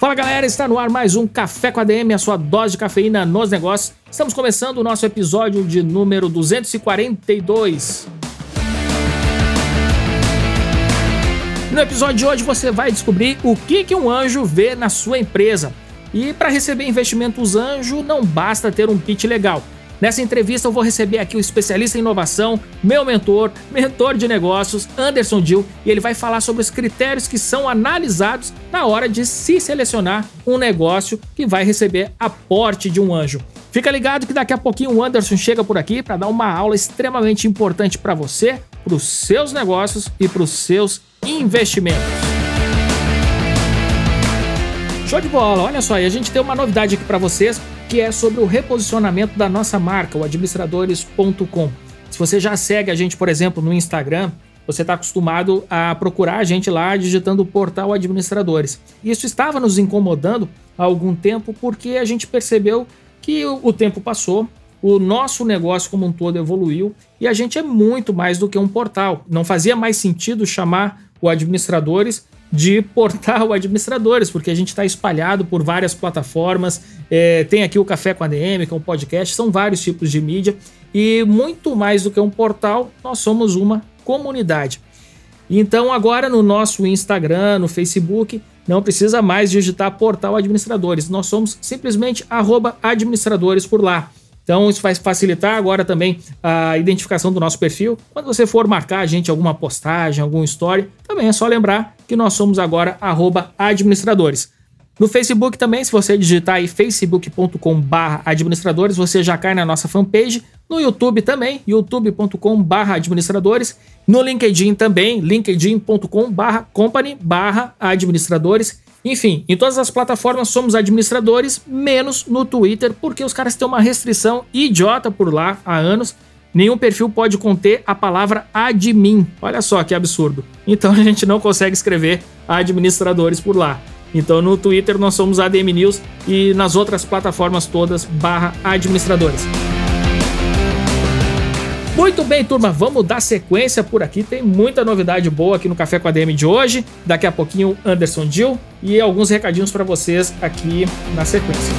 Fala galera, está no ar mais um Café com ADM, a sua dose de cafeína nos negócios. Estamos começando o nosso episódio de número 242. No episódio de hoje você vai descobrir o que, que um anjo vê na sua empresa. E para receber investimentos anjo não basta ter um pitch legal. Nessa entrevista eu vou receber aqui o especialista em inovação, meu mentor, mentor de negócios, Anderson Dill, e ele vai falar sobre os critérios que são analisados na hora de se selecionar um negócio que vai receber aporte de um anjo. Fica ligado que daqui a pouquinho o Anderson chega por aqui para dar uma aula extremamente importante para você, para os seus negócios e para os seus investimentos. Show de bola! Olha só, e a gente tem uma novidade aqui para vocês que é sobre o reposicionamento da nossa marca, o administradores.com. Se você já segue a gente, por exemplo, no Instagram, você está acostumado a procurar a gente lá digitando o portal Administradores. Isso estava nos incomodando há algum tempo porque a gente percebeu que o tempo passou, o nosso negócio como um todo evoluiu e a gente é muito mais do que um portal. Não fazia mais sentido chamar o administradores de portal administradores, porque a gente está espalhado por várias plataformas. É, tem aqui o Café com a DM, que é um podcast, são vários tipos de mídia. E muito mais do que um portal, nós somos uma comunidade. Então, agora no nosso Instagram, no Facebook, não precisa mais digitar portal administradores. Nós somos simplesmente administradores por lá. Então isso vai facilitar agora também a identificação do nosso perfil. Quando você for marcar a gente alguma postagem, alguma história, também é só lembrar que nós somos agora administradores. No Facebook também, se você digitar aí facebook.com administradores, você já cai na nossa fanpage. No YouTube também, youtube.com administradores. No LinkedIn também, linkedin.com company administradores. Enfim, em todas as plataformas somos administradores, menos no Twitter, porque os caras têm uma restrição idiota por lá há anos. Nenhum perfil pode conter a palavra admin. Olha só que absurdo. Então a gente não consegue escrever administradores por lá. Então no Twitter nós somos ADM News e nas outras plataformas todas barra administradores. Muito bem, turma, vamos dar sequência por aqui. Tem muita novidade boa aqui no Café com a DM de hoje. Daqui a pouquinho, Anderson Dill e alguns recadinhos para vocês aqui na sequência.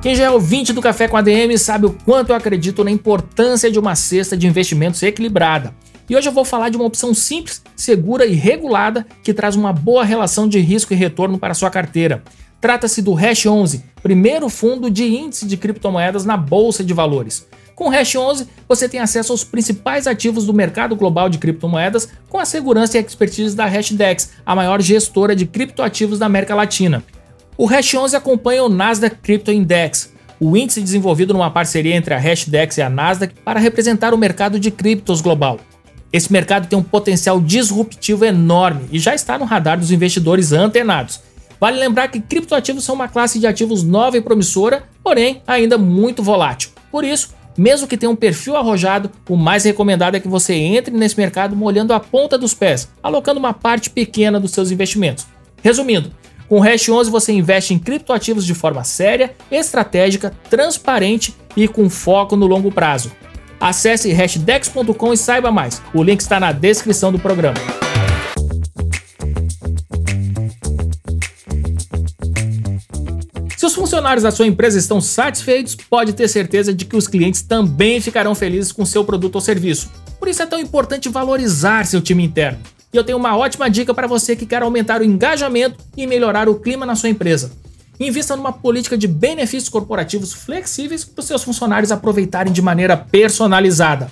Quem já é ouvinte do Café com a DM sabe o quanto eu acredito na importância de uma cesta de investimentos equilibrada. E hoje eu vou falar de uma opção simples, segura e regulada que traz uma boa relação de risco e retorno para a sua carteira. Trata-se do Hash 11, primeiro fundo de índice de criptomoedas na bolsa de valores. Com o Hash 11, você tem acesso aos principais ativos do mercado global de criptomoedas com a segurança e expertise da Hashdex, a maior gestora de criptoativos da América Latina. O Hash 11 acompanha o Nasdaq Crypto Index, o índice desenvolvido numa parceria entre a Hashdex e a Nasdaq para representar o mercado de criptos global. Esse mercado tem um potencial disruptivo enorme e já está no radar dos investidores antenados. Vale lembrar que criptoativos são uma classe de ativos nova e promissora, porém ainda muito volátil. Por isso, mesmo que tenha um perfil arrojado, o mais recomendado é que você entre nesse mercado molhando a ponta dos pés, alocando uma parte pequena dos seus investimentos. Resumindo, com o Hash 11 você investe em criptoativos de forma séria, estratégica, transparente e com foco no longo prazo. Acesse hashdex.com e saiba mais. O link está na descrição do programa. Funcionários da sua empresa estão satisfeitos, pode ter certeza de que os clientes também ficarão felizes com seu produto ou serviço. Por isso é tão importante valorizar seu time interno. E eu tenho uma ótima dica para você que quer aumentar o engajamento e melhorar o clima na sua empresa. Invista numa política de benefícios corporativos flexíveis para os seus funcionários aproveitarem de maneira personalizada.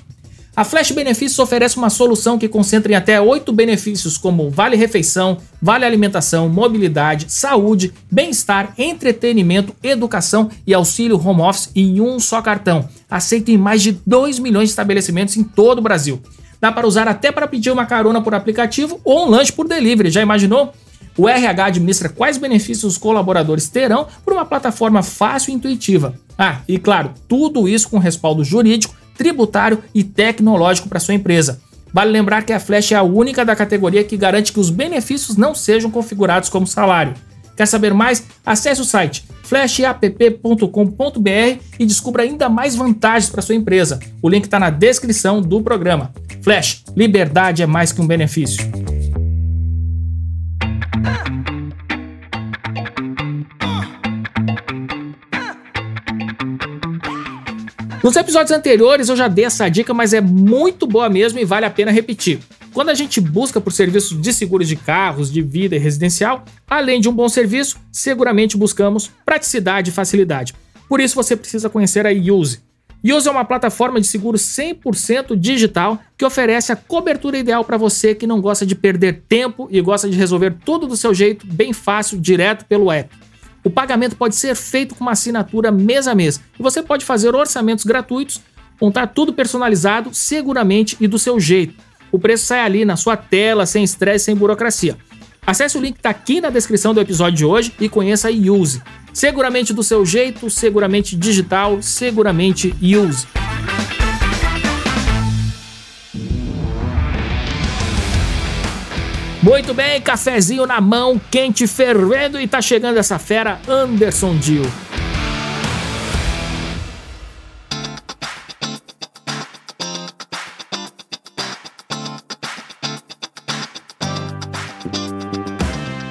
A Flash Benefícios oferece uma solução que concentra em até oito benefícios como vale refeição, vale alimentação, mobilidade, saúde, bem-estar, entretenimento, educação e auxílio home office em um só cartão. Aceito em mais de 2 milhões de estabelecimentos em todo o Brasil. Dá para usar até para pedir uma carona por aplicativo ou um lanche por delivery, já imaginou? O RH administra quais benefícios os colaboradores terão por uma plataforma fácil e intuitiva. Ah, e claro, tudo isso com respaldo jurídico, tributário e tecnológico para sua empresa. Vale lembrar que a Flash é a única da categoria que garante que os benefícios não sejam configurados como salário. Quer saber mais? Acesse o site flashapp.com.br e descubra ainda mais vantagens para sua empresa. O link está na descrição do programa. Flash, liberdade é mais que um benefício. Nos episódios anteriores eu já dei essa dica, mas é muito boa mesmo e vale a pena repetir. Quando a gente busca por serviços de seguros de carros, de vida e residencial, além de um bom serviço, seguramente buscamos praticidade e facilidade. Por isso você precisa conhecer a Use. Use é uma plataforma de seguro 100% digital que oferece a cobertura ideal para você que não gosta de perder tempo e gosta de resolver tudo do seu jeito, bem fácil, direto pelo app. O pagamento pode ser feito com uma assinatura mês a mês e você pode fazer orçamentos gratuitos, montar tudo personalizado, seguramente e do seu jeito. O preço sai ali na sua tela, sem estresse, sem burocracia. Acesse o link que está aqui na descrição do episódio de hoje e conheça a Use. Seguramente do seu jeito, seguramente digital, seguramente Use. Muito bem, cafezinho na mão, quente fervendo e tá chegando essa fera Anderson Dio.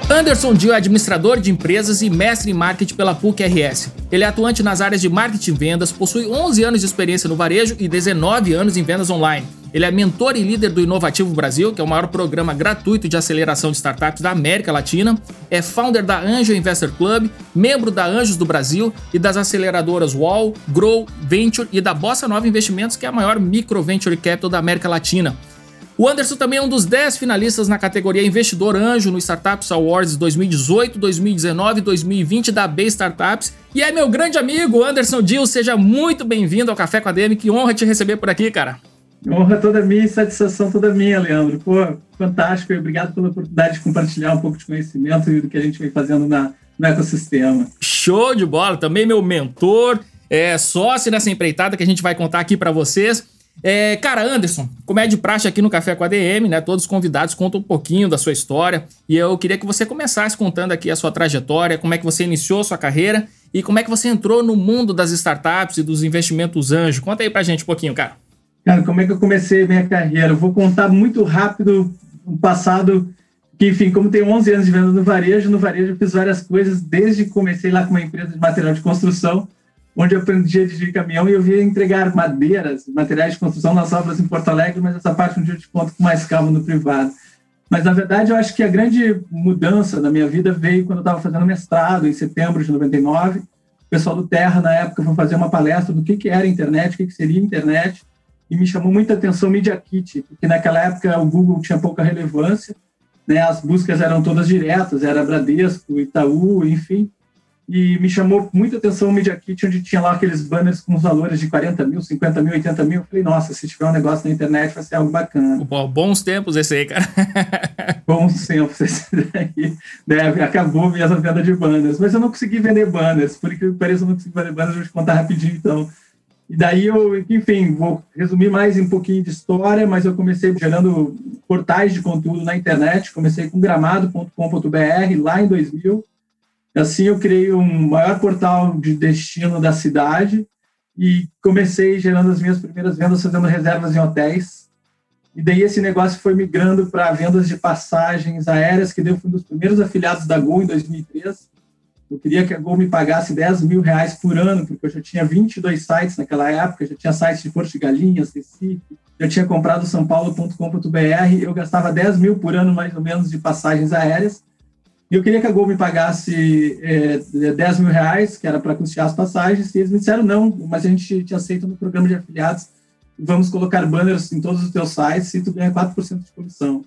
Anderson Dio é administrador de empresas e mestre em marketing pela PUC-RS. Ele é atuante nas áreas de marketing e vendas, possui 11 anos de experiência no varejo e 19 anos em vendas online. Ele é mentor e líder do Inovativo Brasil, que é o maior programa gratuito de aceleração de startups da América Latina. É founder da Angel Investor Club, membro da Anjos do Brasil e das aceleradoras Wall, Grow, Venture e da Bossa Nova Investimentos, que é a maior micro venture capital da América Latina. O Anderson também é um dos 10 finalistas na categoria Investidor Anjo no Startups Awards 2018, 2019 e 2020 da B Startups. E é meu grande amigo, Anderson Dil, seja muito bem-vindo ao Café com a DM. Que honra te receber por aqui, cara. Honra toda minha e satisfação toda minha, Leandro. Pô, fantástico e obrigado pela oportunidade de compartilhar um pouco de conhecimento e do que a gente vem fazendo na, no ecossistema. Show de bola! Também meu mentor, é sócio nessa empreitada que a gente vai contar aqui para vocês. É, cara, Anderson, como é de praxe aqui no Café com a DM, né? Todos os convidados contam um pouquinho da sua história e eu queria que você começasse contando aqui a sua trajetória, como é que você iniciou sua carreira e como é que você entrou no mundo das startups e dos investimentos anjo. Conta aí pra gente um pouquinho, cara. Cara, como é que eu comecei minha carreira? Eu vou contar muito rápido o passado, que, enfim, como tenho 11 anos de venda no varejo, no varejo eu fiz várias coisas, desde que comecei lá com uma empresa de material de construção, onde eu aprendi a dirigir caminhão e eu via entregar madeiras, materiais de construção nas obras em Porto Alegre, mas essa parte um dia eu te conto com mais calma no privado. Mas, na verdade, eu acho que a grande mudança na minha vida veio quando eu estava fazendo mestrado, em setembro de 99. O pessoal do Terra, na época, foi fazer uma palestra do que, que era internet, o que, que seria internet e me chamou muita atenção o Media Kit, porque naquela época o Google tinha pouca relevância, né, as buscas eram todas diretas, era Bradesco, Itaú, enfim, e me chamou muita atenção o Media Kit, onde tinha lá aqueles banners com os valores de 40 mil, 50 mil, 80 mil. Eu falei, nossa, se tiver um negócio na internet vai ser algo bacana. Bons tempos esse aí, cara. bons tempos esse daí. Deve, acabou minha venda de banners. Mas eu não consegui vender banners, por que pareça, eu não consegui vender banners, vou te contar rapidinho então. E daí eu, enfim, vou resumir mais um pouquinho de história, mas eu comecei gerando portais de conteúdo na internet, comecei com gramado.com.br lá em 2000. Assim eu criei um maior portal de destino da cidade e comecei gerando as minhas primeiras vendas fazendo reservas em hotéis. E daí esse negócio foi migrando para vendas de passagens aéreas, que eu fui um dos primeiros afiliados da Gol em 2003 eu queria que a Gol me pagasse 10 mil reais por ano, porque eu já tinha 22 sites naquela época, já tinha sites de Porto de Galinhas, Recife, já tinha comprado sãopaulo.com.br, eu gastava 10 mil por ano, mais ou menos, de passagens aéreas, e eu queria que a Gol me pagasse é, 10 mil reais, que era para custear as passagens, e eles me disseram não, mas a gente te aceita no programa de afiliados, vamos colocar banners em todos os teus sites e tu ganha 4% de comissão.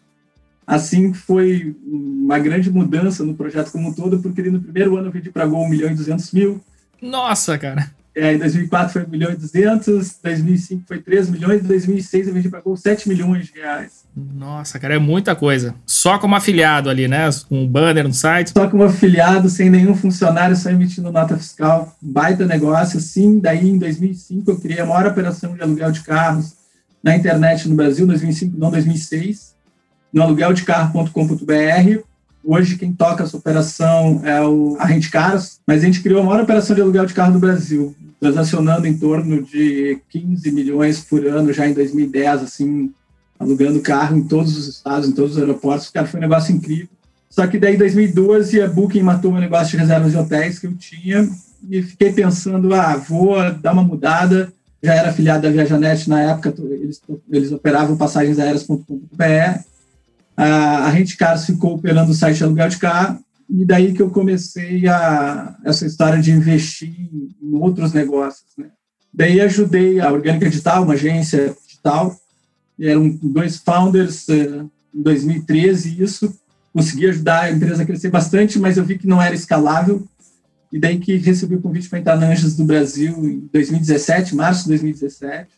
Assim foi uma grande mudança no projeto como um todo, porque no primeiro ano eu vendi para Gol 1 milhão e 200 mil. Nossa, cara! É, em 2004 foi 1 milhão e 200, 2005 foi 3 milhões, em 2006 a gente pagou 7 milhões de reais. Nossa, cara, é muita coisa. Só como afiliado ali, né? Com um banner no site. Só como afiliado, sem nenhum funcionário, só emitindo nota fiscal. Baita negócio, sim. Daí, em 2005, eu criei a maior operação de aluguel de carros na internet no Brasil, 2005, não 2006, no alugueldecarro.com.br. Hoje, quem toca essa operação é o, a Rente Caros, mas a gente criou a maior operação de aluguel de carro do Brasil, transacionando em torno de 15 milhões por ano já em 2010, assim, alugando carro em todos os estados, em todos os aeroportos. Cara, foi um negócio incrível. Só que daí, em 2012, a Booking matou meu negócio de reservas de hotéis que eu tinha e fiquei pensando, ah, vou dar uma mudada. Já era afiliado da Viajanet na época, eles, eles operavam passagens aéreas.com.br. A, a Rente Cars ficou operando o site aluguel de carro e daí que eu comecei a essa história de investir em outros negócios. Né? Daí ajudei a Orgânica Digital, uma agência digital, eram dois founders eh, em 2013, isso consegui ajudar a empresa a crescer bastante, mas eu vi que não era escalável, e daí que recebi o convite para entrar na Anjos do Brasil em 2017, março de 2017,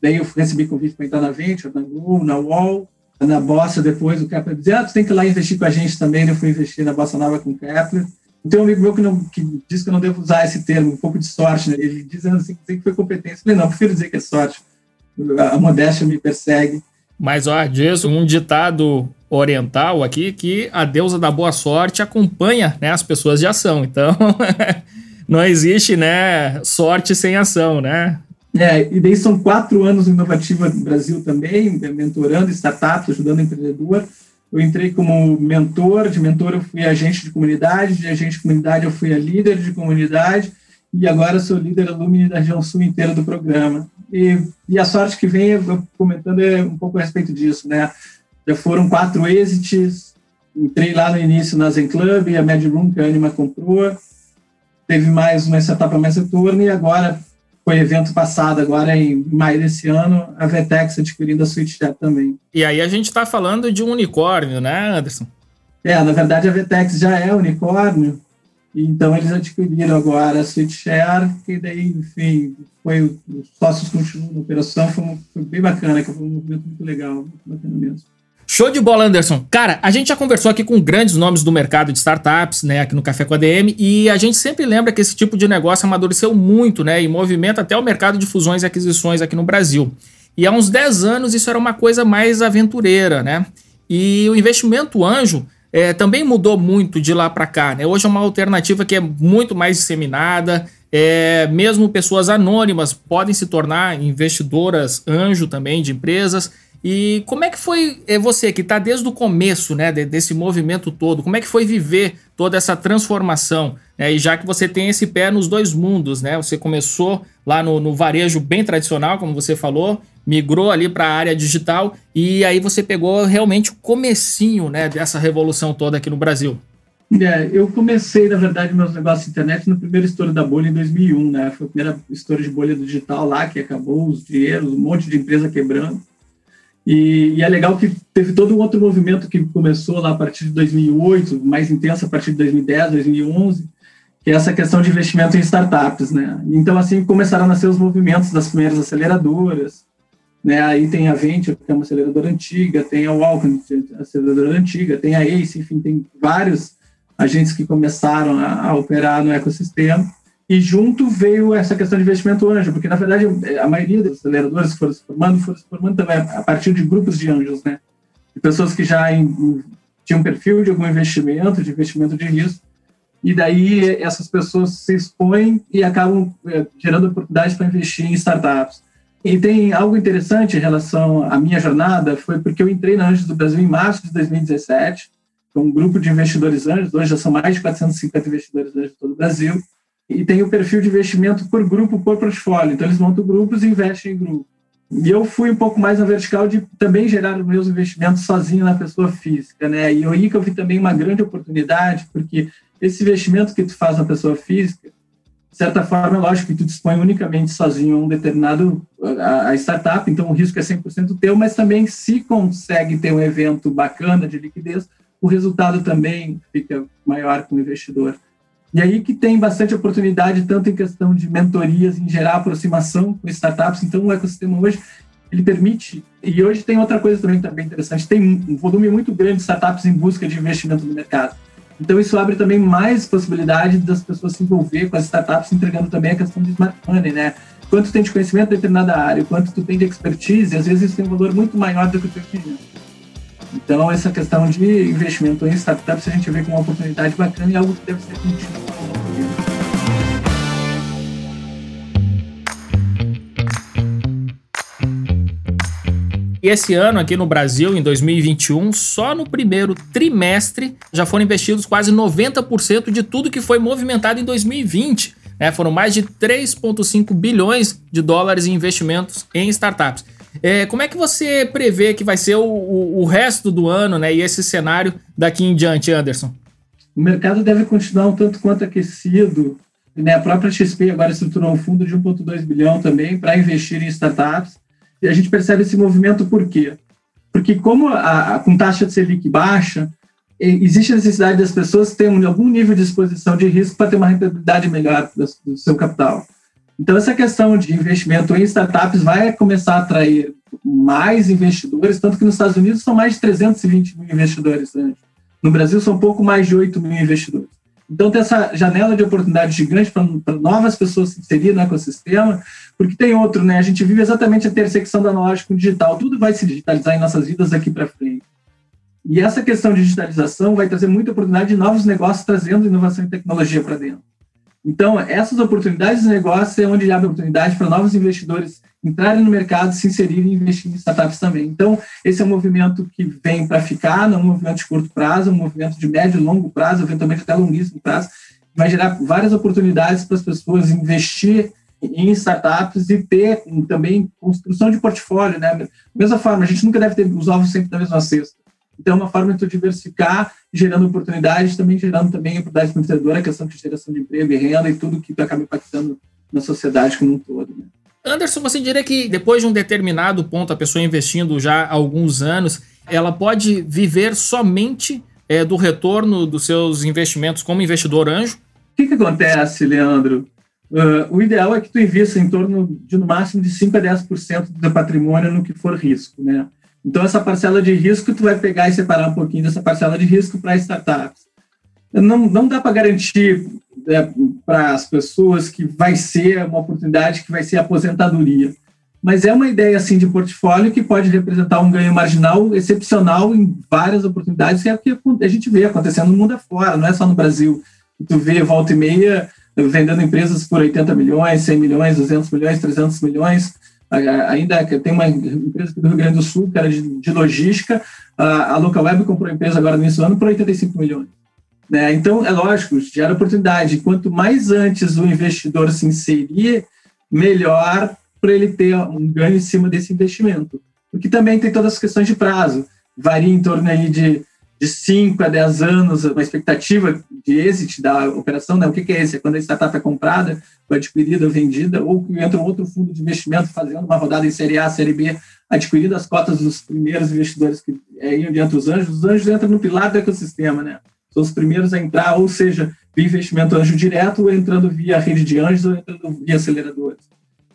daí eu recebi convite para entrar na Venture, na Google, na Wall, na Bossa depois, o Kepler dizia, ah, tu tem que ir lá investir com a gente também, eu fui investir na Bossa Nova com o Kepler, tem um amigo meu que, não, que diz que eu não devo usar esse termo, um pouco de sorte, né? ele dizendo assim, que foi competência, eu falei, não, prefiro dizer que é sorte, a modéstia me persegue. Mas, ó, diz um ditado oriental aqui que a deusa da boa sorte acompanha né, as pessoas de ação. Então, não existe né, sorte sem ação, né? É, e daí são quatro anos inovativa no Brasil também, mentorando startups, ajudando empreendedor. Eu entrei como mentor, de mentor eu fui agente de comunidade, de agente de comunidade eu fui a líder de comunidade, e agora sou líder alumni da região sul inteira do programa. E, e a sorte que vem, eu comentando é um pouco a respeito disso, né? Já foram quatro exits, entrei lá no início na Zen Club, a Mad Room que a Anima comprou, teve mais uma etapa mais retorno, e agora foi evento passado, agora em maio desse ano, a Vetex adquirindo a SwitchChat também. E aí a gente está falando de um unicórnio, né, Anderson? É, na verdade a Vetex já é unicórnio, então, eles adquiriram agora a SweetShare, que daí, enfim, foi, os sócios continuam na operação, foi, foi bem bacana, que foi um movimento muito legal, muito bacana mesmo. Show de bola, Anderson. Cara, a gente já conversou aqui com grandes nomes do mercado de startups, né, aqui no Café com a DM, e a gente sempre lembra que esse tipo de negócio amadureceu muito, né, e movimenta até o mercado de fusões e aquisições aqui no Brasil. E há uns 10 anos isso era uma coisa mais aventureira, né? E o investimento anjo é, também mudou muito de lá para cá. Né? Hoje é uma alternativa que é muito mais disseminada. É, mesmo pessoas anônimas podem se tornar investidoras anjo também de empresas. E como é que foi é, você que está desde o começo né, desse movimento todo? Como é que foi viver toda essa transformação? Né? E já que você tem esse pé nos dois mundos, né? Você começou lá no, no varejo bem tradicional, como você falou, migrou ali para a área digital e aí você pegou realmente o comecinho né, dessa revolução toda aqui no Brasil. É, eu comecei, na verdade, meus negócios de internet no primeiro estouro da bolha em 2001, né? Foi a primeira estouro de bolha digital lá, que acabou os dinheiros, um monte de empresa quebrando. E, e, é legal que teve todo um outro movimento que começou lá a partir de 2008, mais intenso a partir de 2010, 2011, que é essa questão de investimento em startups, né? Então, assim, começaram a nascer os movimentos das primeiras aceleradoras, né? Aí tem a Venture, que é uma aceleradora antiga, tem a Walken, é aceleradora antiga, tem a Ace, enfim, tem vários agentes que começaram a, a, operar no ecossistema. E junto veio essa questão de investimento anjo, porque na verdade a maioria das aceleradoras que foram se formando foram se formando também a partir de grupos de anjos, né? De pessoas que já em, em, tinham perfil de algum investimento, de investimento de risco, e daí essas pessoas se expõem e acabam é, gerando oportunidades para investir em startups. E tem algo interessante em relação à minha jornada, foi porque eu entrei na Anjos do Brasil em março de 2017, com um grupo de investidores anjos, hoje já são mais de 450 investidores anjos de todo o Brasil, e tem o perfil de investimento por grupo, por portfólio. Então, eles montam grupos e investem em grupo. E eu fui um pouco mais na vertical de também gerar os meus investimentos sozinho na pessoa física, né? E aí que eu vi também uma grande oportunidade, porque esse investimento que tu faz na pessoa física, de certa forma, é lógico que tu dispõe unicamente sozinho um determinado a, a startup, então o risco é 100% teu, mas também se consegue ter um evento bacana de liquidez, o resultado também fica maior com o investidor. E aí que tem bastante oportunidade, tanto em questão de mentorias, em gerar aproximação com startups. Então, o ecossistema hoje, ele permite... E hoje tem outra coisa também, também interessante. Tem um volume muito grande de startups em busca de investimento no mercado. Então, isso abre também mais possibilidade das pessoas se envolver com as startups, entregando também a questão de smart money, né? Quanto tu tem de conhecimento em determinada área, quanto tu tem de expertise, às vezes isso tem um valor muito maior do que o teu dinheiro. Então, essa questão de investimento em startups a gente vê como uma oportunidade bacana e algo que deve ser contínuo. E esse ano aqui no Brasil, em 2021, só no primeiro trimestre já foram investidos quase 90% de tudo que foi movimentado em 2020. Né? Foram mais de 3,5 bilhões de dólares em investimentos em startups. É, como é que você prevê que vai ser o, o, o, resto do ano né, e esse cenário daqui em diante, Anderson? O mercado deve continuar um tanto quanto aquecido. Né? A própria XP agora estruturou um fundo de 1,2 bilhão também para investir em startups. E a gente percebe esse movimento por quê? Porque como a, a com taxa de Selic baixa, existe a necessidade das pessoas terem algum nível de exposição de risco para ter uma rentabilidade melhor do, do seu capital. Então, essa questão de investimento em startups vai começar a atrair mais investidores, tanto que nos Estados Unidos são mais de 320 mil investidores. Né? No Brasil, são um pouco mais de 8 mil investidores. Então, tem essa janela de oportunidade gigante para novas pessoas se inserirem no ecossistema, porque tem outro, né? A gente vive exatamente a intersecção da analógico com o digital. Tudo vai se digitalizar em nossas vidas daqui para frente. E essa questão de digitalização vai trazer muita oportunidade de novos negócios trazendo inovação e tecnologia para dentro. Então, essas oportunidades de negócio é onde abre oportunidade para novos investidores entrarem no mercado, se inserirem e investir em startups também. Então, esse é um movimento que vem para ficar, não é um movimento de curto prazo, é um movimento de médio e longo prazo, eventualmente até longuíssimo prazo, vai gerar várias oportunidades para as pessoas investir em startups e ter também construção de portfólio, né? Da mesma forma, a gente nunca deve ter os ovos sempre na mesma cesta. Então, é uma forma de tu diversificar, gerando oportunidades, também gerando também oportunidades para o empreendedor, a questão de geração de emprego e renda e tudo que acaba impactando na sociedade como um todo. Né? Anderson, você diria que depois de um determinado ponto, a pessoa investindo já há alguns anos, ela pode viver somente é, do retorno dos seus investimentos como investidor anjo? O que, que acontece, Leandro? Uh, o ideal é que tu invista em torno de no máximo de 5 a 10% do teu patrimônio no que for risco, né? Então, essa parcela de risco, tu vai pegar e separar um pouquinho dessa parcela de risco para startups. Não, não dá para garantir é, para as pessoas que vai ser uma oportunidade que vai ser aposentadoria. Mas é uma ideia assim de portfólio que pode representar um ganho marginal excepcional em várias oportunidades, que é o que a gente vê acontecendo no mundo afora, não é só no Brasil. Tu vê volta e meia vendendo empresas por 80 milhões, 100 milhões, 200 milhões, 300 milhões ainda tem uma empresa do Rio Grande do Sul, que era de, de logística, a, Local Web comprou a empresa agora nesse ano por 85 milhões. Né? Então, é lógico, gera oportunidade. Quanto mais antes o investidor se inserir, melhor para ele ter um ganho em cima desse investimento. Porque também tem todas as questões de prazo. Varia em torno aí de de 5 a 10 anos, uma expectativa de exit da operação, né? o que, que é esse? É quando a startup é comprada, adquirida ou vendida, ou entra um outro fundo de investimento fazendo uma rodada em Série A, Série B, adquirindo as cotas dos primeiros investidores que é, iam diante dos anjos, os anjos entram no pilar do ecossistema, né? São os primeiros a entrar, ou seja, via investimento anjo direto, ou entrando via rede de anjos, ou entrando via aceleradores.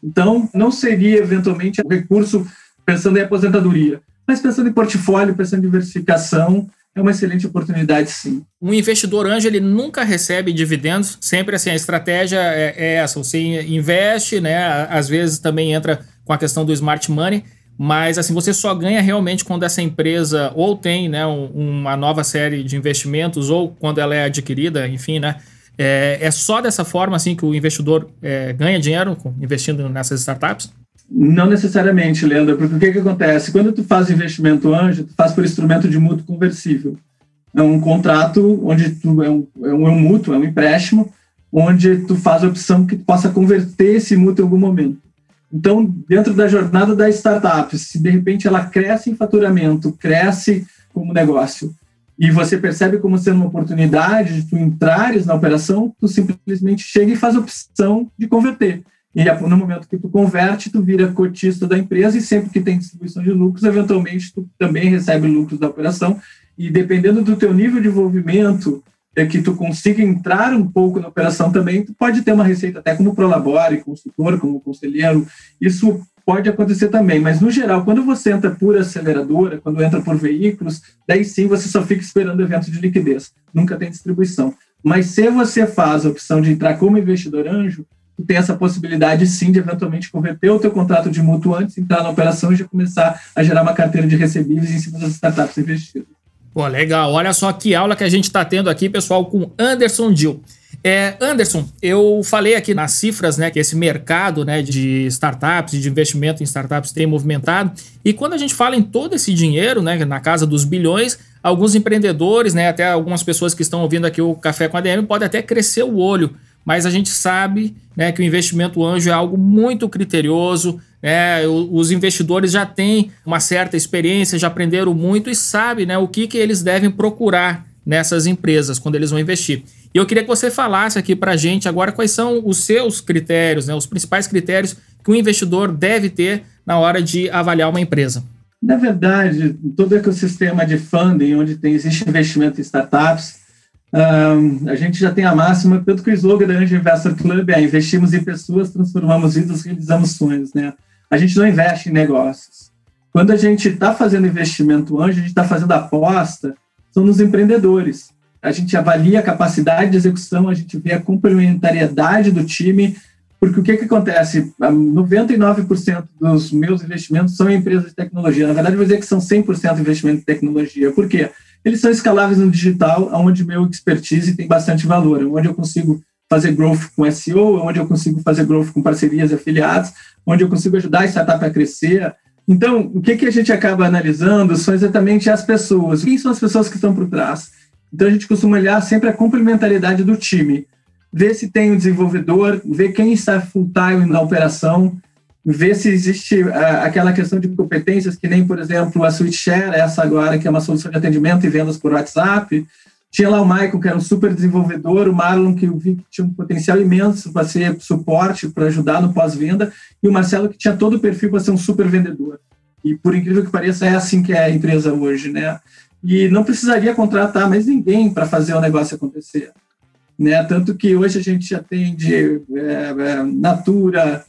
Então, não seria, eventualmente, recurso pensando em aposentadoria, mas pensando em portfólio, pensando em diversificação, é uma excelente oportunidade, sim. Um investidor anjo, ele nunca recebe dividendos, sempre assim, a estratégia é, é essa, você investe, né, às vezes também entra com a questão do smart money, mas assim, você só ganha realmente quando essa empresa ou tem, né, um, uma nova série de investimentos ou quando ela é adquirida, enfim, né, é, é só dessa forma assim que o investidor é, ganha dinheiro investindo nessas startups? Não necessariamente, Leandro, porque o que, que acontece? Quando tu faz investimento anjo, tu faz por instrumento de mútuo conversível. É um contrato onde tu é um, é um, é um mútuo, é um empréstimo, onde tu faz a opção que tu possa converter esse mútuo em algum momento. Então, dentro da jornada da startup, se de repente ela cresce em faturamento, cresce como negócio, e você percebe como sendo uma oportunidade de tu entrares na operação, tu simplesmente chega e faz a opção de converter. E no momento que tu converte, tu vira cotista da empresa e sempre que tem distribuição de lucros, eventualmente tu também recebe lucros da operação. E dependendo do teu nível de envolvimento é que tu consiga entrar um pouco na operação também, tu pode ter uma receita até como prolabore, consultor, como conselheiro, isso pode acontecer também, mas no geral, quando você entra por aceleradora, quando entra por veículos, daí sim você só fica esperando evento de liquidez, nunca tem distribuição. Mas se você faz a opção de entrar como investidor anjo, tem essa possibilidade sim de eventualmente converter o teu contrato de mútuo antes, entrar na operação e já começar a gerar uma carteira de recebíveis em cima das startups investidas. Pô, legal. Olha só que aula que a gente está tendo aqui, pessoal, com Anderson Dill. É, Anderson, eu falei aqui nas cifras, né, que esse mercado, né, de startups, de investimento em startups tem movimentado. E quando a gente fala em todo esse dinheiro, né, na casa dos bilhões, alguns empreendedores, né, até algumas pessoas que estão ouvindo aqui o Café com a DM, podem até crescer o olho mas a gente sabe né, que o investimento anjo é algo muito criterioso. Né, os investidores já têm uma certa experiência, já aprenderam muito e sabem né, o que, que eles devem procurar nessas empresas quando eles vão investir. E eu queria que você falasse aqui para a gente agora quais são os seus critérios, né, os principais critérios que o investidor deve ter na hora de avaliar uma empresa. Na verdade, todo ecossistema de funding, onde tem, existe investimento em startups, a gente já tem a máxima, tanto que o slogan da Angel Investor Club é investimos em pessoas, transformamos vidas, realizamos sonhos, né? A gente não investe em negócios. Quando a gente está fazendo investimento anjo, a gente está fazendo aposta, são nos empreendedores. A gente avalia a capacidade de execução, a gente vê a complementariedade do time, porque o que, que acontece? 99% dos meus investimentos são em empresas de tecnologia. Na verdade, eu vou dizer que são 100% investimento em tecnologia. Por quê? Eles são escaláveis no digital, onde meu expertise tem bastante valor, onde eu consigo fazer growth com SEO, onde eu consigo fazer growth com parcerias e afiliados, onde eu consigo ajudar a startup a crescer. Então, o que, que a gente acaba analisando são exatamente as pessoas. Quem são as pessoas que estão por trás? Então, a gente costuma olhar sempre a complementariedade do time. Ver se tem um desenvolvedor, ver quem está full-time na operação, ver se existe uh, aquela questão de competências, que nem, por exemplo, a SwitchShare, essa agora, que é uma solução de atendimento e vendas por WhatsApp. Tinha lá o Michael, que era um super desenvolvedor, o Marlon, que eu vi que tinha um potencial imenso para ser suporte, para ajudar no pós-venda, e o Marcelo, que tinha todo o perfil para ser um super vendedor. E, por incrível que pareça, é assim que é a empresa hoje, né? E não precisaria contratar mais ninguém para fazer o negócio acontecer. Né? Tanto que hoje a gente já tem de é, é, Natura,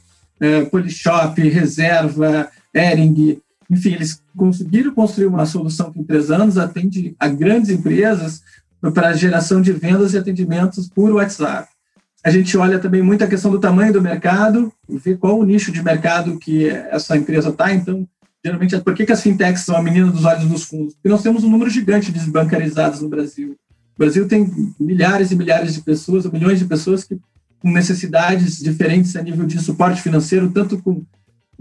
é, Polishop, Reserva, Ering, enfim, eles conseguiram construir uma solução que em três anos atende a grandes empresas para geração de vendas e atendimentos por WhatsApp. A gente olha também muito a questão do tamanho do mercado, ver qual o nicho de mercado que essa empresa está. Então, geralmente, por que, que as fintechs são a menina dos olhos dos fundos? Porque nós temos um número gigante de desbancarizados no Brasil. O Brasil tem milhares e milhares de pessoas, milhões de pessoas que com necessidades diferentes a nível de suporte financeiro, tanto com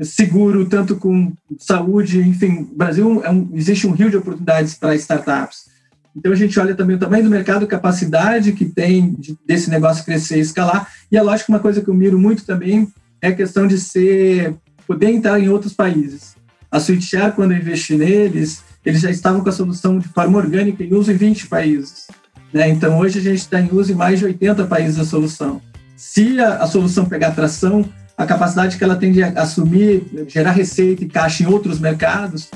seguro, tanto com saúde, enfim, o Brasil é um, existe um rio de oportunidades para startups. Então a gente olha também o tamanho do mercado, capacidade que tem de, desse negócio crescer e escalar. E é lógico uma coisa que eu miro muito também é a questão de ser poder entrar em outros países. A SweetShare, quando eu investi neles, eles já estavam com a solução de forma orgânica em uso em 20 países. Né? Então hoje a gente está em uso em mais de 80 países a solução se a, a solução pegar tração, a capacidade que ela tem de assumir, gerar receita e caixa em outros mercados,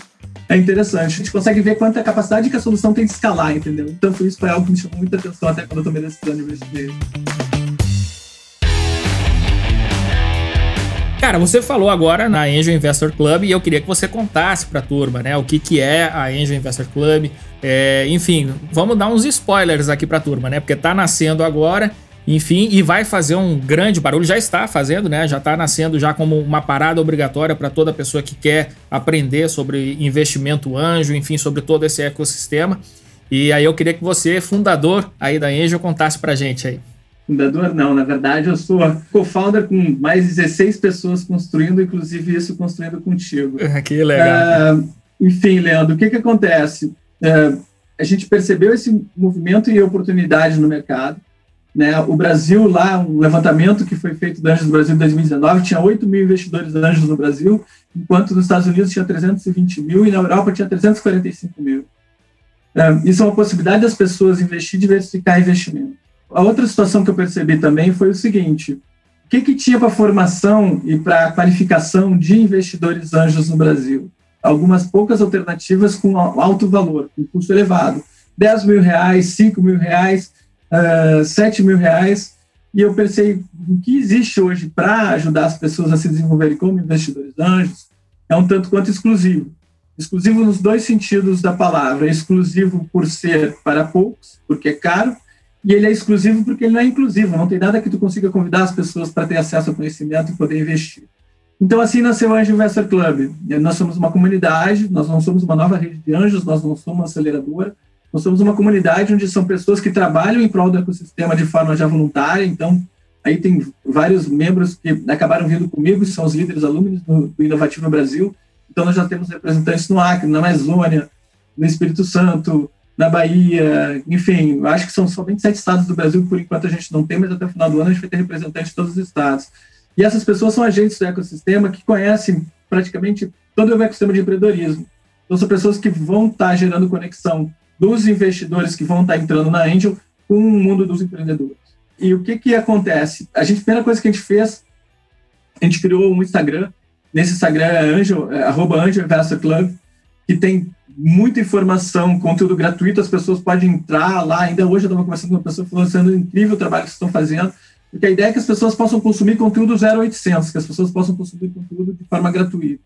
é interessante. A gente consegue ver quanta capacidade que a solução tem de escalar, entendeu? Então, isso foi algo que me chamou muita atenção até quando eu tomei a decisão de. Cara, você falou agora na Angel Investor Club e eu queria que você contasse para a turma, né? O que, que é a Angel Investor Club. É, enfim, vamos dar uns spoilers aqui para a turma, né? Porque tá nascendo agora enfim, e vai fazer um grande barulho, já está fazendo, né? Já está nascendo já como uma parada obrigatória para toda pessoa que quer aprender sobre investimento anjo, enfim, sobre todo esse ecossistema. E aí eu queria que você, fundador aí da Angel, contasse para gente aí. Fundador não, na verdade eu sou co-founder com mais 16 pessoas construindo, inclusive isso construindo contigo. que legal. Uh, enfim, Leandro, o que que acontece? Uh, a gente percebeu esse movimento e oportunidade no mercado. Né? O Brasil, lá, um levantamento que foi feito da Anjos do Brasil em 2019, tinha 8 mil investidores Anjos no Brasil, enquanto nos Estados Unidos tinha 320 mil e na Europa tinha 345 mil. É, isso é uma possibilidade das pessoas investir diversificar investimento. A outra situação que eu percebi também foi o seguinte: o que, que tinha para formação e para qualificação de investidores anjos no Brasil? Algumas poucas alternativas com alto valor, com custo elevado. 10 mil reais, 5 mil reais, uh, 7 mil reais, e eu pensei, o que existe hoje para ajudar as pessoas a se desenvolverem como investidores anjos é um tanto quanto exclusivo. Exclusivo nos dois sentidos da palavra. É exclusivo por ser para poucos, porque é caro, e ele é exclusivo porque ele não é inclusivo. Não tem nada que tu consiga convidar as pessoas para ter acesso ao conhecimento e poder investir. Então, assim nasceu o Anjo Investor Club. Nós somos uma comunidade, nós não somos uma nova rede de anjos, nós não somos uma aceleradora, nós somos uma comunidade onde são pessoas que trabalham em prol do ecossistema de forma já voluntária. Então, aí tem vários membros que acabaram vindo comigo, são os líderes alunos do, Inovativo Brasil. Então, nós já temos representantes no Acre, na Amazônia, no Espírito Santo, na Bahia, enfim, acho que são somente sete estados do Brasil, por enquanto a gente não tem, mas até o final do ano a gente vai ter representantes de todos os estados. E essas pessoas são agentes do ecossistema que conhecem praticamente todo o ecossistema de empreendedorismo. Então, são pessoas que vão estar gerando conexão dos investidores que vão estar entrando na Angel com o mundo dos empreendedores. E o que, que acontece? A, gente, primeira coisa que a gente fez, a gente criou um Instagram. Nesse Instagram é Angel, é, arroba Angel Investor Club, que tem muita informação, conteúdo gratuito, as pessoas podem entrar lá. Ainda hoje eu estava conversando com uma pessoa falando sendo incrível o trabalho que estão fazendo. Porque a ideia é que as pessoas possam consumir conteúdo 0800, que as pessoas possam consumir conteúdo de forma gratuita.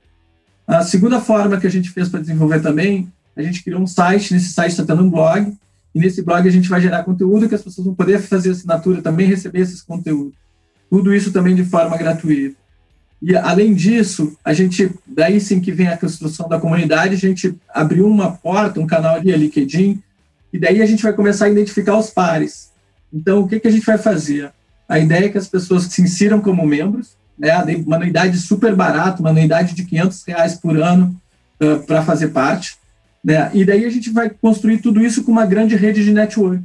A segunda forma que a gente fez para desenvolver também, a gente criou um site, nesse site está tendo um blog, e nesse blog a gente vai gerar conteúdo que as pessoas vão poder fazer assinatura também receber esses conteúdos. Tudo isso também de forma gratuita. E além disso, a gente, daí sim que vem a construção da comunidade, a gente abriu uma porta, um canal a LinkedIn, e daí a gente vai começar a identificar os pares. Então, o que, que a gente vai fazer? A ideia é que as pessoas se insiram como membros, né? uma anuidade super barata, uma anuidade de 500 reais por ano uh, para fazer parte. Né? E daí a gente vai construir tudo isso com uma grande rede de network.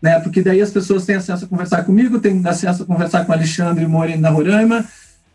Né? Porque daí as pessoas têm acesso a conversar comigo, têm acesso a conversar com Alexandre Mori na Roraima,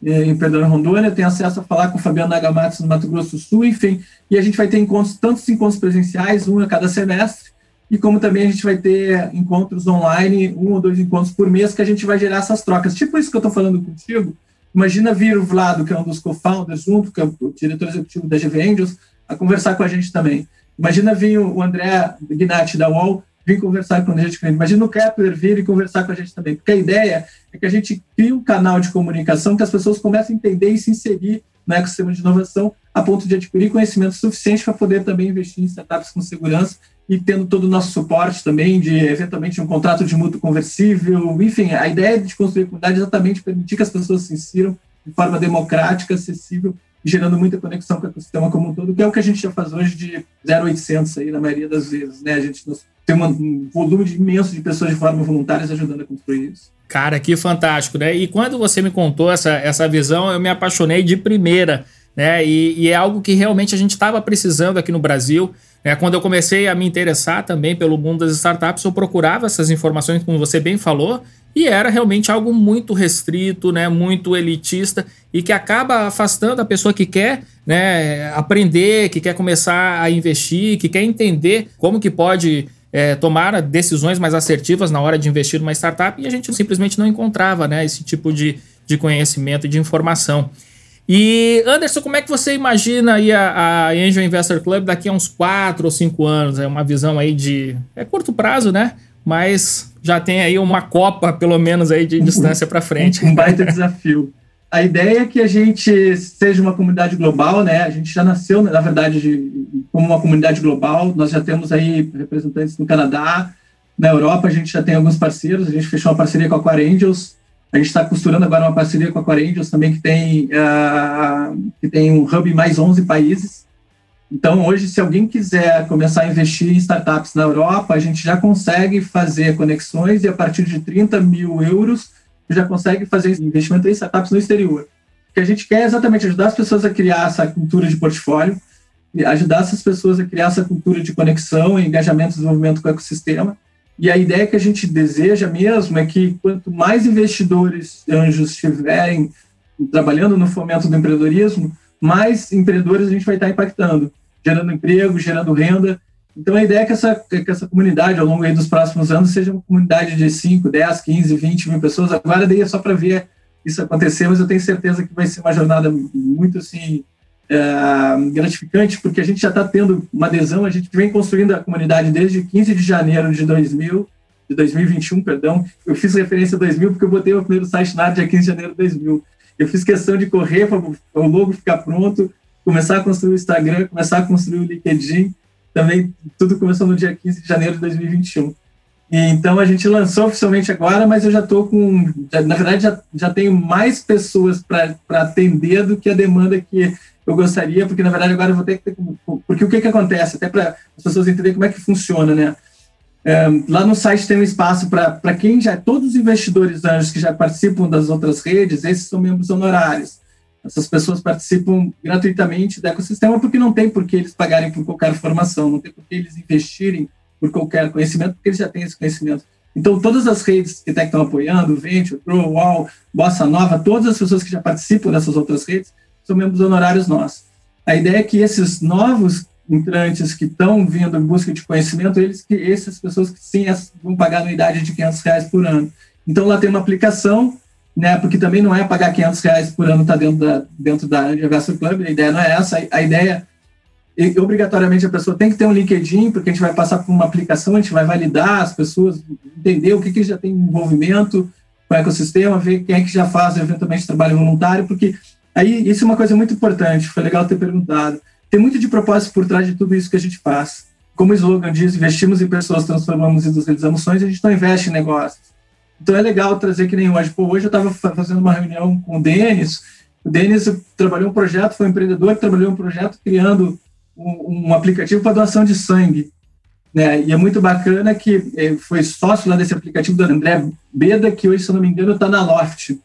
em Pedro Rondônia, tem acesso a falar com o Fabiano Nagamatsu no Mato Grosso do Sul, enfim. E a gente vai ter encontros, tantos encontros presenciais, um a cada semestre, e como também a gente vai ter encontros online, um ou dois encontros por mês, que a gente vai gerar essas trocas. Tipo isso que eu estou falando contigo, imagina vir o Vlado, que é um dos co-founders, junto, que é o diretor executivo da GV Angels, a conversar com a gente também. Imagina vir o André Gnatti da UOL vir conversar com a gente. Imagina o Kepler vir e conversar com a gente também. Porque a ideia é que a gente crie um canal de comunicação que as pessoas comecem a entender e se inserir no ecossistema de inovação a ponto de adquirir conhecimento suficiente para poder também investir em startups com segurança e tendo todo o nosso suporte também de, eventualmente, um contrato de mútuo conversível. Enfim, a ideia de construir comunidade é exatamente permitir que as pessoas se insiram de forma democrática, acessível gerando muita conexão com o ecossistema como um todo, que é o que a gente já faz hoje de 0800 aí, na maioria das vezes, né? A gente tem um volume imenso de pessoas de forma voluntárias ajudando a construir isso. Cara, que fantástico, né? E quando você me contou essa, essa visão, eu me apaixonei de primeira, né? E, e é algo que realmente a gente estava precisando aqui no Brasil. É, quando eu comecei a me interessar também pelo mundo das startups, eu procurava essas informações, como você bem falou, e era realmente algo muito restrito, né, muito elitista e que acaba afastando a pessoa que quer né, aprender, que quer começar a investir, que quer entender como que pode é, tomar decisões mais assertivas na hora de investir numa startup e a gente simplesmente não encontrava né, esse tipo de, de conhecimento e de informação. E, Anderson, como é que você imagina aí a, a Angel Investor Club daqui a uns 4 ou 5 anos? É uma visão aí de... é curto prazo, né? Mas já tem aí uma copa, pelo menos, aí de distância para frente. Um baita desafio. A ideia é que a gente seja uma comunidade global, né? A gente já nasceu, na verdade, de, como uma comunidade global. Nós já temos aí representantes no Canadá, na Europa a gente já tem alguns parceiros. A gente fechou uma parceria com a Aquar Angels, a gente está costurando agora uma parceria com a Quarangels também, que tem, uh, que tem um hub em mais 11 países. Então, hoje, se alguém quiser começar a investir em startups na Europa, a gente já consegue fazer conexões e a partir de 30 mil euros já consegue fazer investimento em startups no exterior. O que a gente quer é exatamente ajudar as pessoas a criar essa cultura de portfólio, ajudar essas pessoas a criar essa cultura de conexão, engajamento e desenvolvimento com o ecossistema, e a ideia que a gente deseja mesmo é que quanto mais investidores anjos estiverem trabalhando no fomento do empreendedorismo, mais empreendedores a gente vai estar impactando, gerando emprego, gerando renda. Então a ideia é que essa, que essa comunidade, ao longo dos próximos anos, seja uma comunidade de 5, 10, 15, 20 mil pessoas. Agora daí é só para ver isso acontecer, mas eu tenho certeza que vai ser uma jornada muito assim é, gratificante, porque a gente já está tendo uma adesão, a gente vem construindo a comunidade desde 15 de janeiro de 2000, de 2021, perdão. Eu fiz referência a 2000 porque eu botei o primeiro site na área dia 15 de janeiro de 2000. Eu fiz questão de correr para o logo ficar pronto, começar a construir o Instagram, começar a construir o LinkedIn. Também tudo começou no dia 15 de janeiro de 2021. E, então a gente lançou oficialmente agora, mas eu já estou com. Já, na verdade, já, já tenho mais pessoas para atender do que a demanda que eu gostaria, porque na verdade agora eu vou ter que ter. Porque o que, que acontece? Até para as pessoas entenderem como é que funciona, né? Lá no site tem um espaço para quem já. Todos os investidores anjos que já participam das outras redes, esses são membros honorários. Essas pessoas participam gratuitamente do ecossistema porque não tem por que eles pagarem por qualquer formação, não tem por que eles investirem por qualquer conhecimento, porque eles já têm esse conhecimento. Então, todas as redes que estão apoiando, Venture, Grow, Wall, Bossa Nova, todas as pessoas que já participam dessas outras redes são membros honorários nossos. A ideia é que esses novos entrantes que estão vindo em busca de conhecimento, eles que essas pessoas que sim vão pagar anuidade de 500 reais por ano. Então, lá tem uma aplicação, né, porque também não é pagar 500 reais por ano, está dentro da, dentro da Investor Club, a ideia não é essa, a ideia e, obrigatoriamente a pessoa tem que ter um LinkedIn, porque a gente vai passar por uma aplicação, a gente vai validar as pessoas, entender o que, que já tem envolvimento com o ecossistema, ver quem é que já faz eventualmente trabalho voluntário, porque aí isso é uma coisa muito importante, foi legal ter perguntado. Tem muito de propósito por trás de tudo isso que a gente faz. Como o slogan diz, investimos em pessoas, transformamos e realizamos sonhos, a gente não investe em negócios. Então é legal trazer que nem hoje. Pô, hoje eu estava fazendo uma reunião com o Denis, o Denis trabalhou um projeto, foi um empreendedor que trabalhou um projeto criando um, um aplicativo para doação de sangue. Né? E é muito bacana que eh, foi sócio lá desse aplicativo do André Beda, que hoje, se eu não me engano, está na Loft.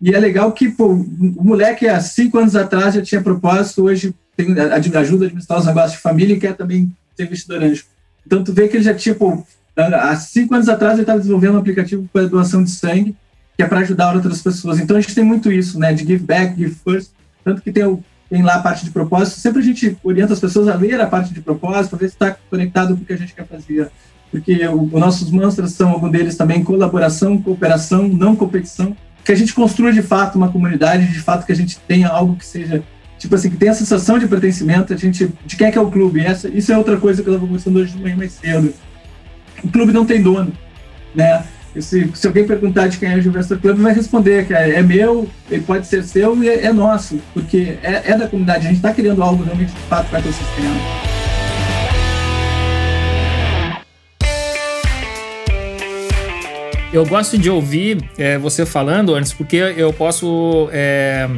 E é legal que pô, o moleque, há cinco anos atrás, já tinha propósito, hoje tem, ajuda a administrar os negócios de família e quer também ser investidor anjo. Então, tu vê que ele já pô, há cinco anos atrás, ele estava desenvolvendo um aplicativo para doação de sangue, que é para ajudar outras pessoas. Então, a gente tem muito isso, né, de give back, give first, tanto que tem o tem lá a parte de propósito. Sempre a gente orienta as pessoas a ler a parte de propósito, para ver se está conectado com o que a gente quer fazer. Porque os nossos mantras são, algum deles também, colaboração, cooperação, não competição. Que a gente construa de fato uma comunidade, de fato que a gente tenha algo que seja, tipo assim, que tenha a sensação de pertencimento, a gente, de quem é que é o clube. Essa, isso é outra coisa que eu estava conversando hoje de manhã mais cedo. O clube não tem dono, né? Se, se, alguém perguntar de quem é o Gilvestre Club, vai responder que é, é, meu, ele pode ser seu e é, é nosso, porque é, é, da comunidade. A gente está criando algo realmente de fato para o ecossistema. Eu gosto de ouvir é, você falando, antes, porque eu posso é,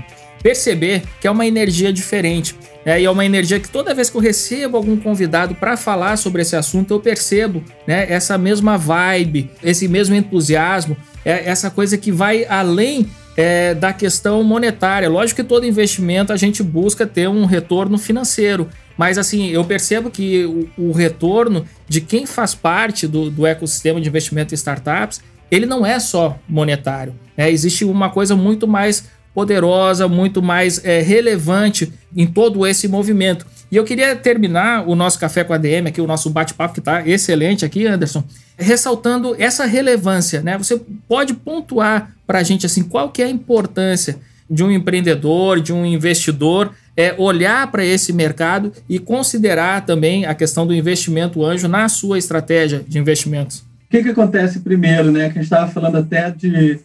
perceber que é uma energia diferente. É, e é uma energia que toda vez que eu recebo algum convidado para falar sobre esse assunto, eu percebo né, essa mesma vibe, esse mesmo entusiasmo, é, essa coisa que vai além é, da questão monetária. Lógico que todo investimento a gente busca ter um retorno financeiro, mas assim, eu percebo que o, o retorno de quem faz parte do, do ecossistema de investimento em startups, ele não é só monetário. Né? Existe uma coisa muito mais poderosa, muito mais é, relevante em todo esse movimento. E eu queria terminar o nosso café com a DM aqui, o nosso bate-papo que está excelente aqui, Anderson, ressaltando essa relevância, né? Você pode pontuar para a gente assim qual que é a importância de um empreendedor, de um investidor é olhar para esse mercado e considerar também a questão do investimento anjo na sua estratégia de investimentos. O que, que acontece primeiro, né? Que a gente estava falando até de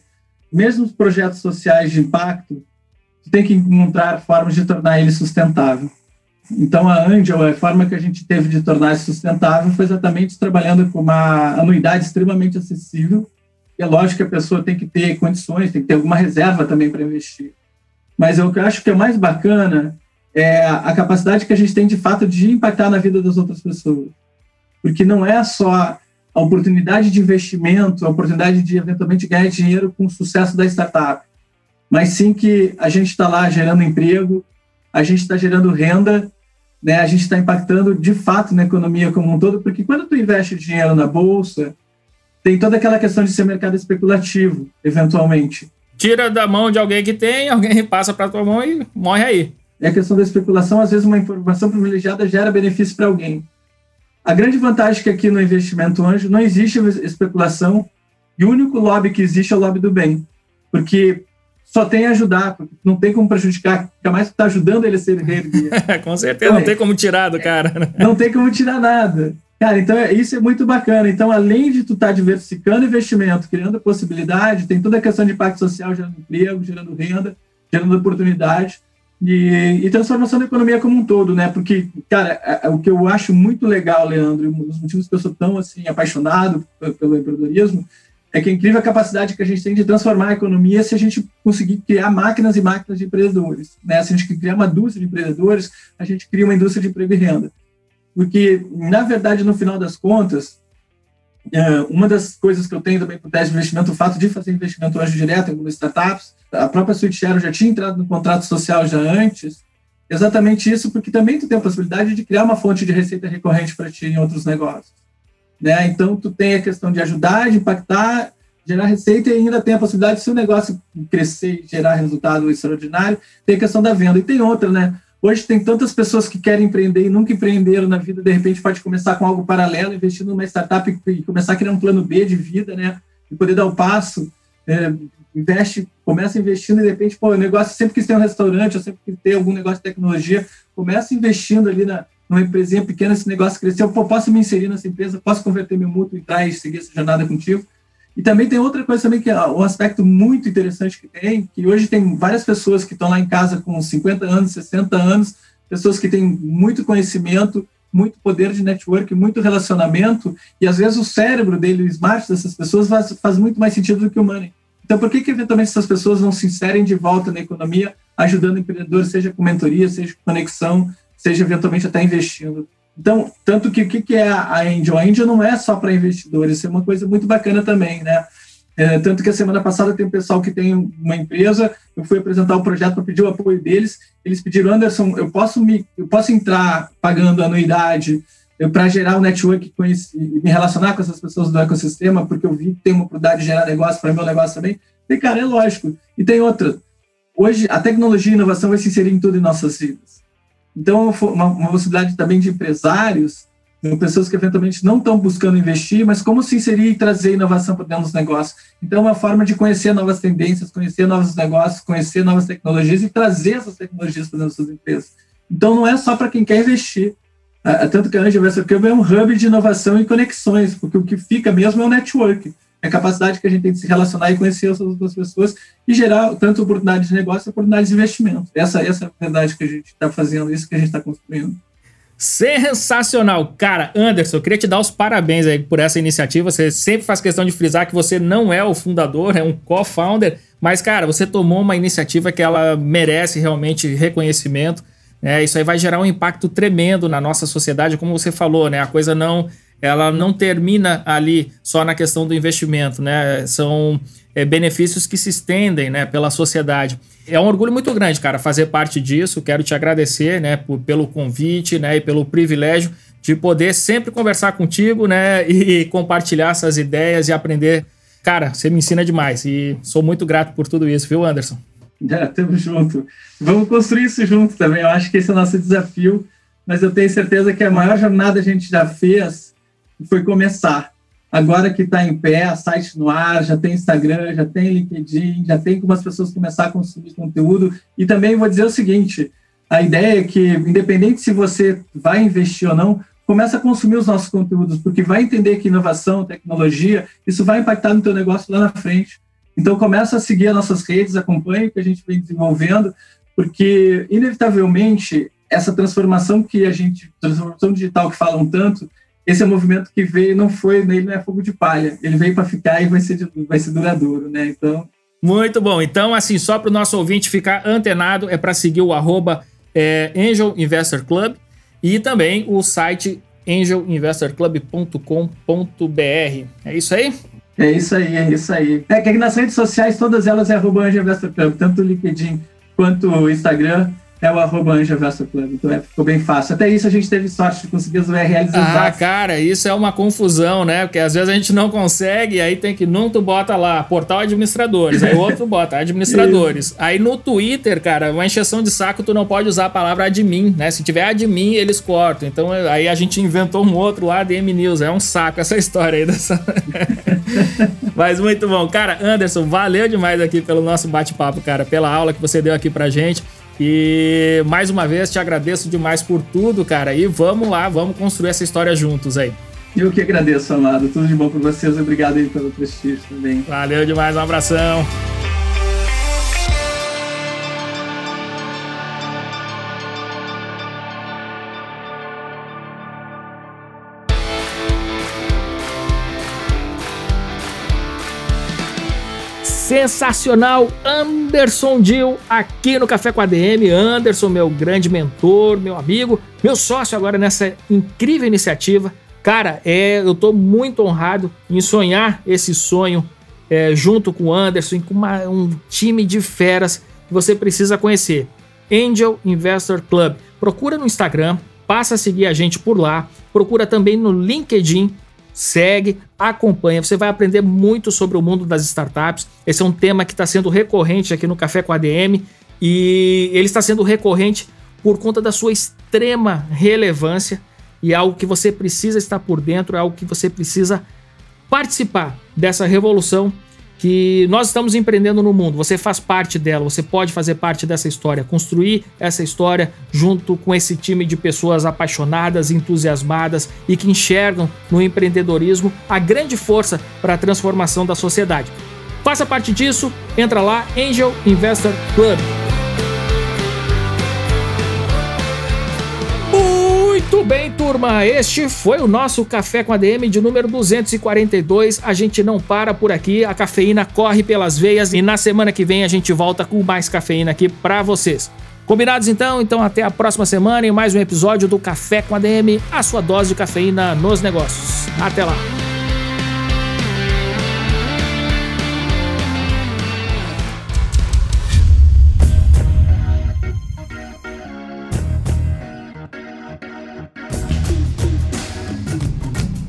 mesmo os projetos sociais de impacto, tu tem que encontrar formas de tornar ele sustentável. Então, a Angel, a forma que a gente teve de tornar sustentável foi exatamente trabalhando com uma anuidade extremamente acessível. E é lógico que a pessoa tem que ter condições, tem que ter alguma reserva também para investir. Mas eu acho que é mais bacana é a capacidade que a gente tem, de fato, de impactar na vida das outras pessoas. Porque não é só a oportunidade de investimento, a oportunidade de eventualmente ganhar dinheiro com o sucesso da startup, mas sim que a gente está lá gerando emprego, a gente está gerando renda, né? A gente está impactando de fato na economia como um todo, porque quando tu investe dinheiro na bolsa, tem toda aquela questão de ser mercado especulativo, eventualmente. Tira da mão de alguém que tem, alguém passa para tua mão e morre aí. É a questão da especulação, às vezes uma informação privilegiada gera benefício para alguém. A grande vantagem é que aqui no investimento anjo não existe especulação e o único lobby que existe é o lobby do bem, porque só tem ajudar, não tem como prejudicar, fica mais que está ajudando ele a ser reerguido. Com certeza, então, não tem como tirar do cara. Né? Não tem como tirar nada. Cara, então é, isso é muito bacana. Então, além de tu estar tá diversificando investimento, criando possibilidade, tem toda a questão de impacto social, gerando emprego, gerando renda, gerando oportunidade e, transformação da economia como um todo, né? Porque, cara, é, é, o que eu acho muito legal, Leandro, um dos motivos que eu sou tão assim apaixonado pelo empreendedorismo, é que é incrível a capacidade que a gente tem de transformar a economia se a gente conseguir criar máquinas e máquinas de empreendedores. Né? Se a gente criar uma indústria de empreendedores, a gente cria uma indústria de emprego e renda. Porque, na verdade, no final das contas, uma das coisas que eu tenho também para o teste de investimento, o fato de fazer investimento hoje direto em algumas startups, a própria SweetShare já tinha entrado no contrato social já antes, exatamente isso, porque também tu tem a possibilidade de criar uma fonte de receita recorrente para ti em outros negócios. Né? Então, tu tem a questão de ajudar, de impactar, gerar receita e ainda tem a possibilidade, se o negócio crescer e gerar resultado extraordinário, tem a questão da venda. E tem outra, né? Hoje tem tantas pessoas que querem empreender e nunca empreenderam na vida, de repente pode começar com algo paralelo, investir numa startup e começar a criar um plano B de vida, né? E poder dar o um passo. É, investe, começa investindo e de repente, pô, o negócio sempre quis ter um restaurante, eu sempre quis ter algum negócio de tecnologia, começa investindo ali na, numa empresinha pequena, esse negócio cresceu, pô, posso me inserir nessa empresa, posso converter meu mútuo, entrar e seguir essa jornada contigo. E também tem outra coisa também que é um aspecto muito interessante que tem, que hoje tem várias pessoas que estão lá em casa com 50 anos, 60 anos, pessoas que têm muito conhecimento, muito poder de network, muito relacionamento, e às vezes o cérebro dele, o smart dessas pessoas faz, faz muito mais sentido do que o money. Então, por que que eventualmente essas pessoas não se inserem de volta na economia, ajudando empreendedores, seja com mentoria, seja com conexão, seja eventualmente até investindo? Então, tanto que o que, é a Angel? A Angel não é só para investidores, isso é uma coisa muito bacana também, né? É, tanto que a semana passada tem um pessoal que tem uma empresa, eu fui apresentar o projeto para pedir o apoio deles, eles pediram, Anderson, eu posso, me, eu posso entrar pagando anuidade para gerar um network e me relacionar com essas pessoas do ecossistema, porque eu vi que tem uma oportunidade de gerar negócio para meu negócio também? E, cara, é lógico. E tem outra. Hoje, a tecnologia e a inovação vai se inserir em tudo em nossas vidas. Então, uma, uma possibilidade também de empresários, pessoas que eventualmente não estão buscando investir, mas como se inserir e trazer inovação para dentro dos negócios. Então, é uma forma de conhecer novas tendências, conhecer novos negócios, conhecer novas tecnologias e trazer essas tecnologias para dentro das suas empresas. Então, não é só para quem quer investir. Tanto que a Angel Venture Club é um hub de inovação e conexões, porque o que fica mesmo é o network é a capacidade que a gente tem de se relacionar e conhecer as outras pessoas e gerar tanto oportunidades de negócio, oportunidades de investimento. Essa, essa é a verdade que a gente está fazendo, isso que a gente está construindo. Sensacional! Cara, Anderson, eu queria te dar os parabéns aí por essa iniciativa. Você sempre faz questão de frisar que você não é o fundador, é um co-founder, mas, cara, você tomou uma iniciativa que ela merece realmente reconhecimento. Né? Isso aí vai gerar um impacto tremendo na nossa sociedade, como você falou, né? A coisa não ela não termina ali só na questão do investimento, né? São é, benefícios que se estendem, né, pela sociedade. É um orgulho muito grande, cara, fazer parte disso. Quero te agradecer, né, por, pelo convite, né, e pelo privilégio de poder sempre conversar contigo, né, e compartilhar essas ideias e aprender. Cara, você me ensina demais e sou muito grato por tudo isso, viu, Anderson? É, tamo junto. Vamos construir isso junto também. Eu acho que esse é o nosso desafio, mas eu tenho certeza que a maior jornada a gente já fez foi começar. Agora que está em pé, site no ar, já tem Instagram, já tem LinkedIn, já tem como as pessoas começar a consumir conteúdo. E também vou dizer o seguinte: a ideia é que, independente se você vai investir ou não, começa a consumir os nossos conteúdos, porque vai entender que inovação, tecnologia, isso vai impactar no teu negócio lá na frente. Então começa a seguir as nossas redes, acompanhe o que a gente vem desenvolvendo, porque inevitavelmente essa transformação que a gente, transformação digital que falam tanto, esse é um movimento que veio, não foi, ele não é fogo de palha, ele veio para ficar e vai ser, vai ser duradouro, né? Então. Muito bom. Então, assim, só para o nosso ouvinte ficar antenado, é para seguir o arroba é, Angel Investor Club e também o site angelinvestorclub.com.br. É isso aí? É isso aí, é isso aí. É que nas redes sociais, todas elas é arroba Angel Investor Club, tanto o LinkedIn quanto o Instagram é o arroba Anja Verso Club. Então é, ficou bem fácil. Até isso a gente teve sorte de conseguir os URLs Ah, cara, isso é uma confusão, né? Porque às vezes a gente não consegue, aí tem que. Num tu bota lá, portal administradores, aí o outro bota administradores. aí no Twitter, cara, uma encheção de saco, tu não pode usar a palavra admin, né? Se tiver admin, eles cortam. Então aí a gente inventou um outro lá, ADM News. É um saco essa história aí dessa. Mas muito bom. Cara, Anderson, valeu demais aqui pelo nosso bate-papo, cara, pela aula que você deu aqui pra gente. E mais uma vez te agradeço demais por tudo, cara. E vamos lá, vamos construir essa história juntos aí. Eu que agradeço, amado. Tudo de bom para vocês. Obrigado aí pelo prestígio também. Valeu demais, um abração. Sensacional Anderson Dil aqui no Café com a DM. Anderson, meu grande mentor, meu amigo, meu sócio agora nessa incrível iniciativa. Cara, é, eu tô muito honrado em sonhar esse sonho é, junto com o Anderson, com uma, um time de feras que você precisa conhecer. Angel Investor Club. Procura no Instagram, passa a seguir a gente por lá. Procura também no LinkedIn segue, acompanha. Você vai aprender muito sobre o mundo das startups. Esse é um tema que está sendo recorrente aqui no Café com a ADM e ele está sendo recorrente por conta da sua extrema relevância e é algo que você precisa estar por dentro, é algo que você precisa participar dessa revolução que nós estamos empreendendo no mundo. Você faz parte dela, você pode fazer parte dessa história, construir essa história junto com esse time de pessoas apaixonadas, entusiasmadas e que enxergam no empreendedorismo a grande força para a transformação da sociedade. Faça parte disso, entra lá, Angel Investor Club. Bem, turma. Este foi o nosso Café com ADM de número 242. A gente não para por aqui, a cafeína corre pelas veias e na semana que vem a gente volta com mais cafeína aqui para vocês. Combinados então? Então até a próxima semana em mais um episódio do Café com ADM, a sua dose de cafeína nos negócios. Até lá.